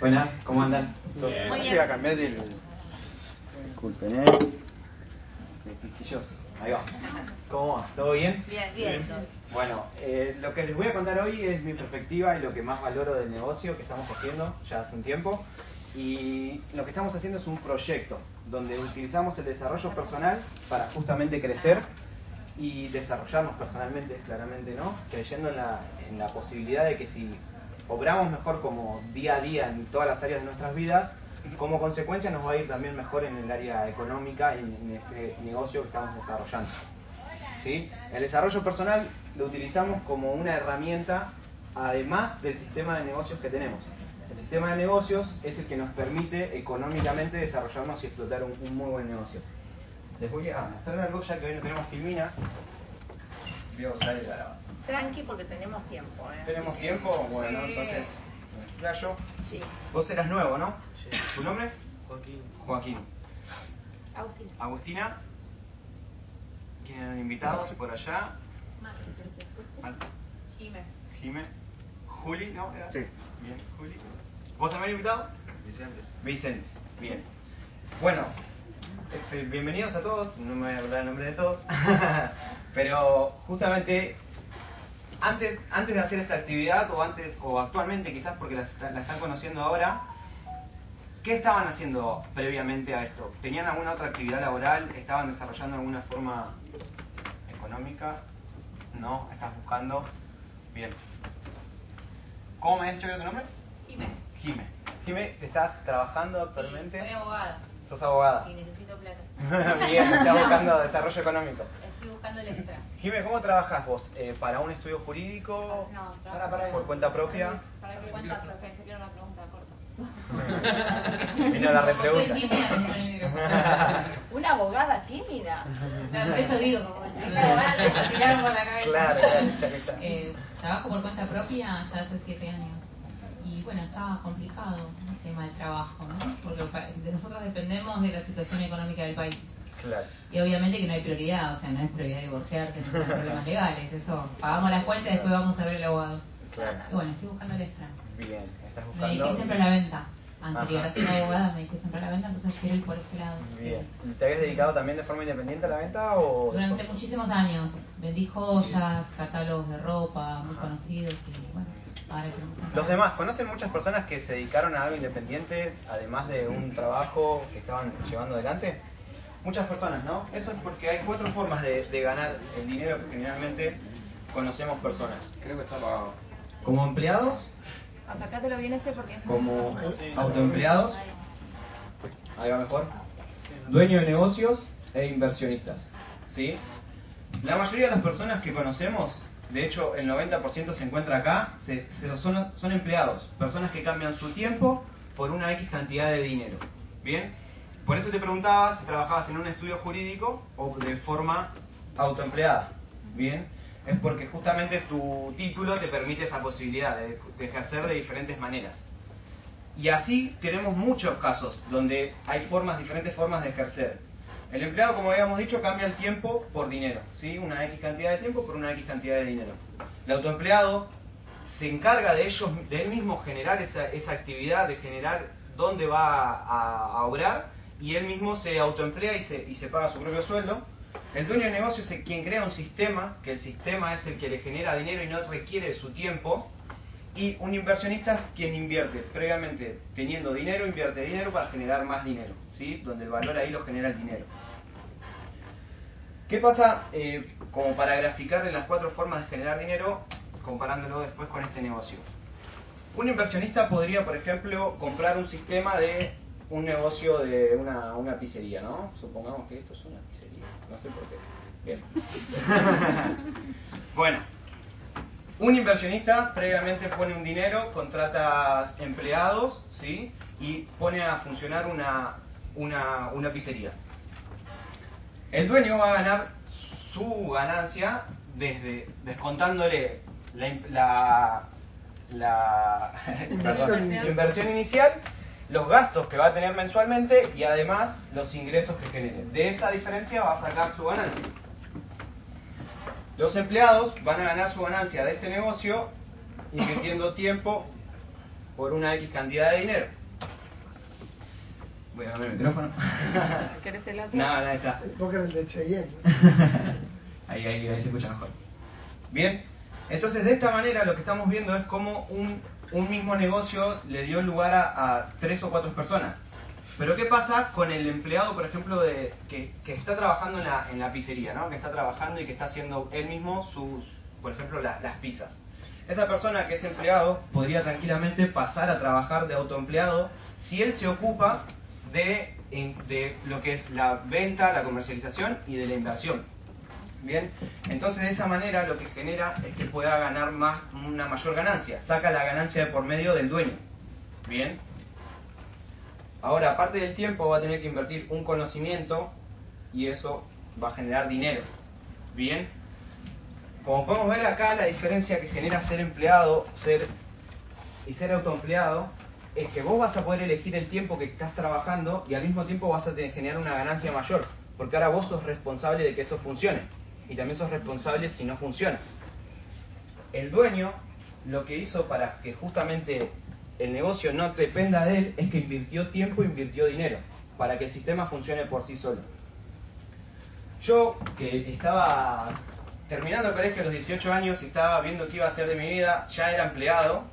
Buenas, ¿cómo andan? Muy bien. Voy a cambiar el... Disculpen, ¿eh? Quisquilloso. Ahí va. ¿Cómo va? ¿Todo bien? Bien, bien. Bueno, eh, lo que les voy a contar hoy es mi perspectiva y lo que más valoro del negocio que estamos haciendo ya hace un tiempo. Y lo que estamos haciendo es un proyecto donde utilizamos el desarrollo personal para justamente crecer y desarrollarnos personalmente, claramente, ¿no? Creyendo en la, en la posibilidad de que si obramos mejor como día a día en todas las áreas de nuestras vidas, como consecuencia nos va a ir también mejor en el área económica y en este negocio que estamos desarrollando. ¿Sí? El desarrollo personal lo utilizamos como una herramienta además del sistema de negocios que tenemos. El sistema de negocios es el que nos permite económicamente desarrollarnos y explotar un, un muy buen negocio. Les voy a mostrar algo ya que hoy no tenemos filminas. Voy a usar el grabador. Tranqui porque tenemos tiempo. ¿eh? ¿Tenemos Así que- tiempo? Bueno, Sí. entonces, me explayo. Sí. Vos eras nuevo, ¿no? Sí. ¿Tu nombre? Joaquín. Joaquín. Agustín. Agustina. ¿Quieren invitados por allá? Marta. Jimé. Jimé. Juli, ¿no? ¿Era? Sí. Bien, Juli. ¿Vos también invitado? Vicente. Vicente. Bien. Bueno, este, bienvenidos a todos. No me voy a hablar el nombre de todos. Pero justamente antes, antes de hacer esta actividad o antes o actualmente quizás porque la, está- la están conociendo ahora, ¿qué estaban haciendo previamente a esto? ¿Tenían alguna otra actividad laboral? ¿Estaban desarrollando alguna forma económica? ¿No? ¿Estás buscando? Bien. ¿Cómo me has dicho que tu nombre? Jimé. Jime. Jime, ¿estás trabajando actualmente? Soy abogada ¿Sos abogada? y necesito plata. Bien, estás buscando desarrollo económico. Estoy buscando el extra. Jime, ¿cómo trabajas vos? Eh, ¿Para un estudio jurídico? No, Para, para. ¿Por cuenta propia? ¿Para qué cuenta? Pero pensé que era una pregunta corta. Vino la repregunta. Soy tímida. Una abogada tímida. No, por eso digo, como que dije abogada, me tiraron por la cabeza. Claro, claro, ya que está. Eh, trabajo por cuenta propia ya hace siete años. Y bueno, estaba complicado el tema del trabajo, ¿no? Porque de- nosotros dependemos de la situación económica del país. Claro. Y obviamente que no hay prioridad, o sea, no es prioridad divorciarse, no hay problemas legales, eso. Pagamos las cuentas y después vamos a ver el abogado. Claro. Y bueno, estoy buscando el extra. Bien, estás Me dediqué buscando. siempre a la venta. Anterior Ajá. a ser abogada me dediqué siempre a la venta, entonces quiero ir por este lado. Bien. ¿Te habías dedicado también de forma independiente a la venta o.? Durante muchísimos años vendí joyas, catálogos de ropa muy conocidos y bueno, Los demás, ¿conocen muchas personas que se dedicaron a algo independiente, además de un trabajo que estaban llevando adelante? Muchas personas, ¿no? Eso es porque hay cuatro formas de, de ganar el dinero que generalmente conocemos personas. Creo que está apagado. Como empleados, Acércatelo bien ese porque es como autoempleados, ahí va mejor, dueños de negocios e inversionistas. ¿sí? La mayoría de las personas que conocemos, de hecho el 90% se encuentra acá, se- son, empleados, personas que cambian su tiempo por una X cantidad de dinero. ¿Bien? Por eso te preguntaba si trabajabas en un estudio jurídico o de forma autoempleada. ¿Bien? Es porque justamente tu título te permite esa posibilidad de, de ejercer de diferentes maneras. Y así tenemos muchos casos donde hay formas, diferentes formas de ejercer. El empleado, como habíamos dicho, cambia el tiempo por dinero, ¿sí? Una X cantidad de tiempo por una X cantidad de dinero. El autoempleado se encarga de ellos, de él mismo generar esa, esa actividad, de generar dónde va a, a obrar, y él mismo se autoemplea y se, y se paga su propio sueldo. El dueño de negocio es el quien crea un sistema, que el sistema es el que le genera dinero y no requiere su tiempo, y un inversionista es quien invierte, previamente teniendo dinero, invierte dinero para generar más dinero, ¿sí? Donde el valor ahí lo genera el dinero. ¿Qué pasa, eh, como para graficarle las cuatro formas de generar dinero, comparándolo después con este negocio? Un inversionista podría, por ejemplo, comprar un sistema de un negocio de una, una pizzería, ¿no? Supongamos que esto es una pizzería, no sé por qué. Bien. bueno, un inversionista previamente pone un dinero, contrata empleados, ¿sí? Y pone a funcionar una, una, una pizzería. El dueño va a ganar su ganancia desde descontándole la, la, su inversión inicial, los gastos que va a tener mensualmente y además los ingresos que genere. De esa diferencia va a sacar su ganancia. Los empleados van a ganar su ganancia de este negocio invirtiendo tiempo por una X cantidad de dinero. Voy a cambiar el micrófono. ¿Querés el otro? No, no, ahí está. Póker el de Cheyenne. ahí, ahí, ahí se escucha mejor. Bien, entonces de esta manera lo que estamos viendo es cómo un, un mismo negocio le dio lugar a, a tres o cuatro personas. Pero ¿qué pasa con el empleado, por ejemplo, que, está trabajando en la, pizzería, ¿no? que está trabajando y que está haciendo él mismo sus, por ejemplo, la- las pizzas? Esa persona que es empleado podría tranquilamente pasar a trabajar de autoempleado si él se ocupa de, de lo que es la venta, la comercialización y de la inversión. Bien, entonces de esa manera lo que genera es que pueda ganar más, una mayor ganancia, saca la ganancia de por medio del dueño. Bien, ahora aparte del tiempo va a tener que invertir un conocimiento y eso va a generar dinero. Bien, como podemos ver acá la diferencia que genera ser empleado ser y ser autoempleado es que vos vas a poder elegir el tiempo que estás trabajando y al mismo tiempo vas a generar una ganancia mayor, porque ahora vos sos responsable de que eso funcione y también sos responsable si no funciona. El dueño lo que hizo para que justamente el negocio no dependa de él es que invirtió tiempo, invirtió dinero, para que el sistema funcione por sí solo. Yo, que estaba terminando el colegio a los 18 años y estaba viendo qué iba a hacer de mi vida, ya era empleado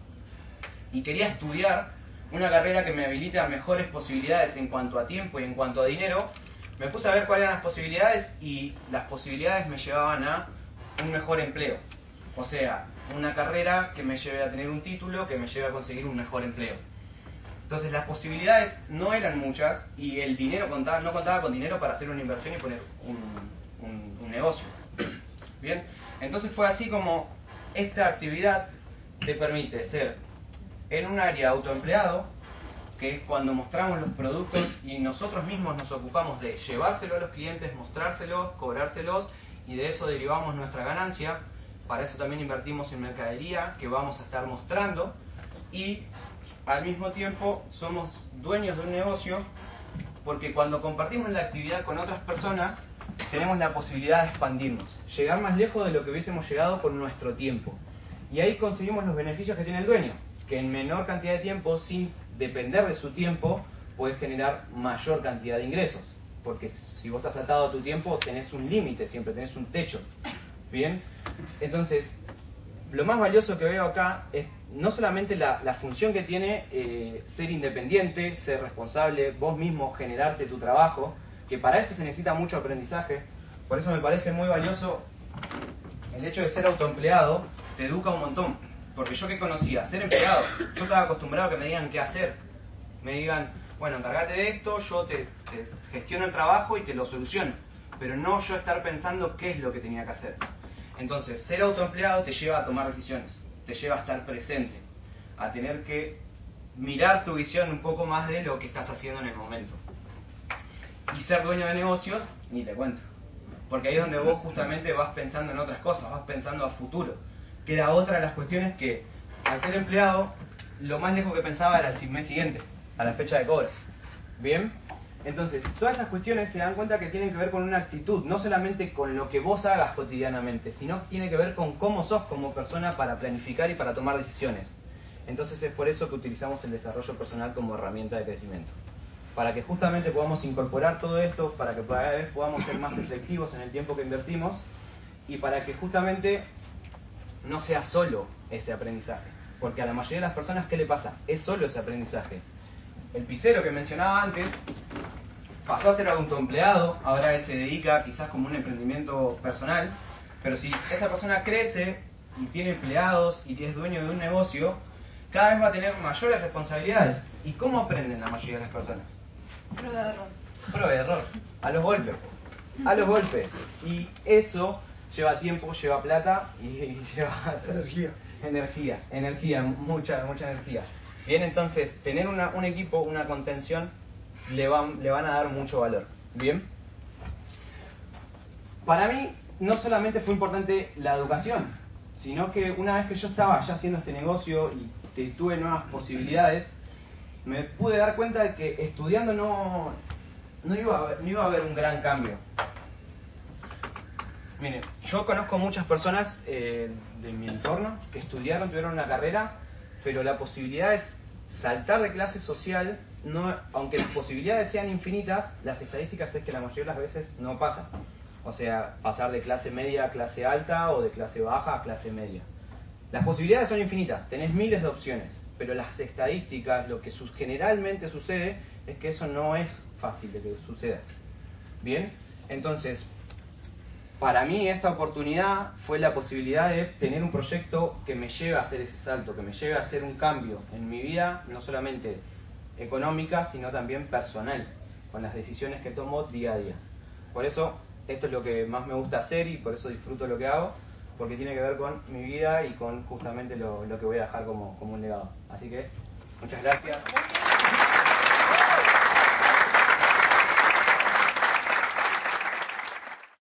y quería estudiar una carrera que me habilite a mejores posibilidades en cuanto a tiempo y en cuanto a dinero, me puse a ver cuáles eran las posibilidades y las posibilidades me llevaban a un mejor empleo. O sea, una carrera que me lleve a tener un título, que me lleve a conseguir un mejor empleo. Entonces las posibilidades no eran muchas y el dinero no contaba con dinero para hacer una inversión y poner un, un- un negocio. Bien, entonces fue así como esta actividad te permite ser en un área autoempleado, que es cuando mostramos los productos y nosotros mismos nos ocupamos de llevárselo a los clientes, mostrárselos, cobrárselos y de eso derivamos nuestra ganancia. Para eso también invertimos en mercadería que vamos a estar mostrando y al mismo tiempo somos dueños de un negocio porque cuando compartimos la actividad con otras personas tenemos la posibilidad de expandirnos, llegar más lejos de lo que hubiésemos llegado con nuestro tiempo. Y ahí conseguimos los beneficios que tiene el dueño, que en menor cantidad de tiempo, sin depender de su tiempo, puedes generar mayor cantidad de ingresos. Porque si vos estás atado a tu tiempo, tenés un límite, siempre tenés un techo. Bien, entonces, lo más valioso que veo acá es no solamente la, función que tiene eh, ser independiente, ser responsable, vos mismo generarte tu trabajo, que para eso se necesita mucho aprendizaje. Por eso me parece muy valioso el hecho de ser autoempleado, te educa un montón. Porque yo que conocía, ser empleado, yo estaba acostumbrado a que me digan qué hacer. Me digan, bueno, encárgate de esto, yo te gestiono el trabajo y te lo soluciono. Pero no yo estar pensando qué es lo que tenía que hacer. Entonces, ser autoempleado te lleva a tomar decisiones, te lleva a estar presente, a tener que mirar tu visión un poco más de lo que estás haciendo en el momento. Y ser dueño de negocios, ni te cuento. Porque ahí es donde vos justamente vas pensando en otras cosas, vas pensando a futuro. Que era otra de las cuestiones que, al ser empleado, lo más lejos que pensaba era el mes siguiente, a la fecha de cobro. ¿Bien? Entonces, todas esas cuestiones se dan cuenta que tienen que ver con una actitud, no solamente con lo que vos hagas cotidianamente, sino que tiene que ver con cómo sos como persona para planificar y para tomar decisiones. Entonces es por eso que utilizamos el desarrollo personal como herramienta de crecimiento. Para que justamente podamos incorporar todo esto, para que cada vez podamos ser más efectivos en el tiempo que invertimos y para que justamente no sea solo ese aprendizaje. Porque a la mayoría de las personas, ¿qué le pasa? Es solo ese aprendizaje. El pisero que mencionaba antes pasó a ser autoempleado, ahora él se dedica quizás como un emprendimiento personal, pero si esa persona crece y tiene empleados y es dueño de un negocio, cada vez va a tener mayores responsabilidades. ¿Y cómo aprenden la mayoría de las personas? Prueba de error. Prueba de error, a los golpes, a los golpes. Y eso lleva tiempo, lleva plata y, lleva Energía. energía, energía, mucha, mucha energía. Bien, entonces, tener una- un equipo, una contención, le van, le van a dar mucho valor. Bien. Para mí, no solamente fue importante la educación, sino que una vez que yo estaba ya haciendo este negocio y tuve nuevas posibilidades, me pude dar cuenta de que estudiando no, no, iba, a haber, no iba a haber un gran cambio. Miren, yo conozco muchas personas eh, de mi entorno que estudiaron, tuvieron una carrera, pero la posibilidad es saltar de clase social, aunque las posibilidades sean infinitas, las estadísticas es que la mayoría de las veces no pasa. O sea, pasar de clase media a clase alta o de clase baja a clase media. Las posibilidades son infinitas, tenés miles de opciones, pero las estadísticas, lo que generalmente sucede es que eso no es fácil de que suceda. Bien, entonces, para mí esta oportunidad fue la posibilidad de tener un proyecto que me lleve a hacer ese salto, que me lleve a hacer un cambio en mi vida, no solamente económica, sino también personal, con las decisiones que tomo día a día. Por eso, esto es lo que más me gusta hacer y por eso disfruto lo que hago, porque tiene que ver con mi vida y con justamente lo, que voy a dejar como, como un legado. Así que, muchas gracias.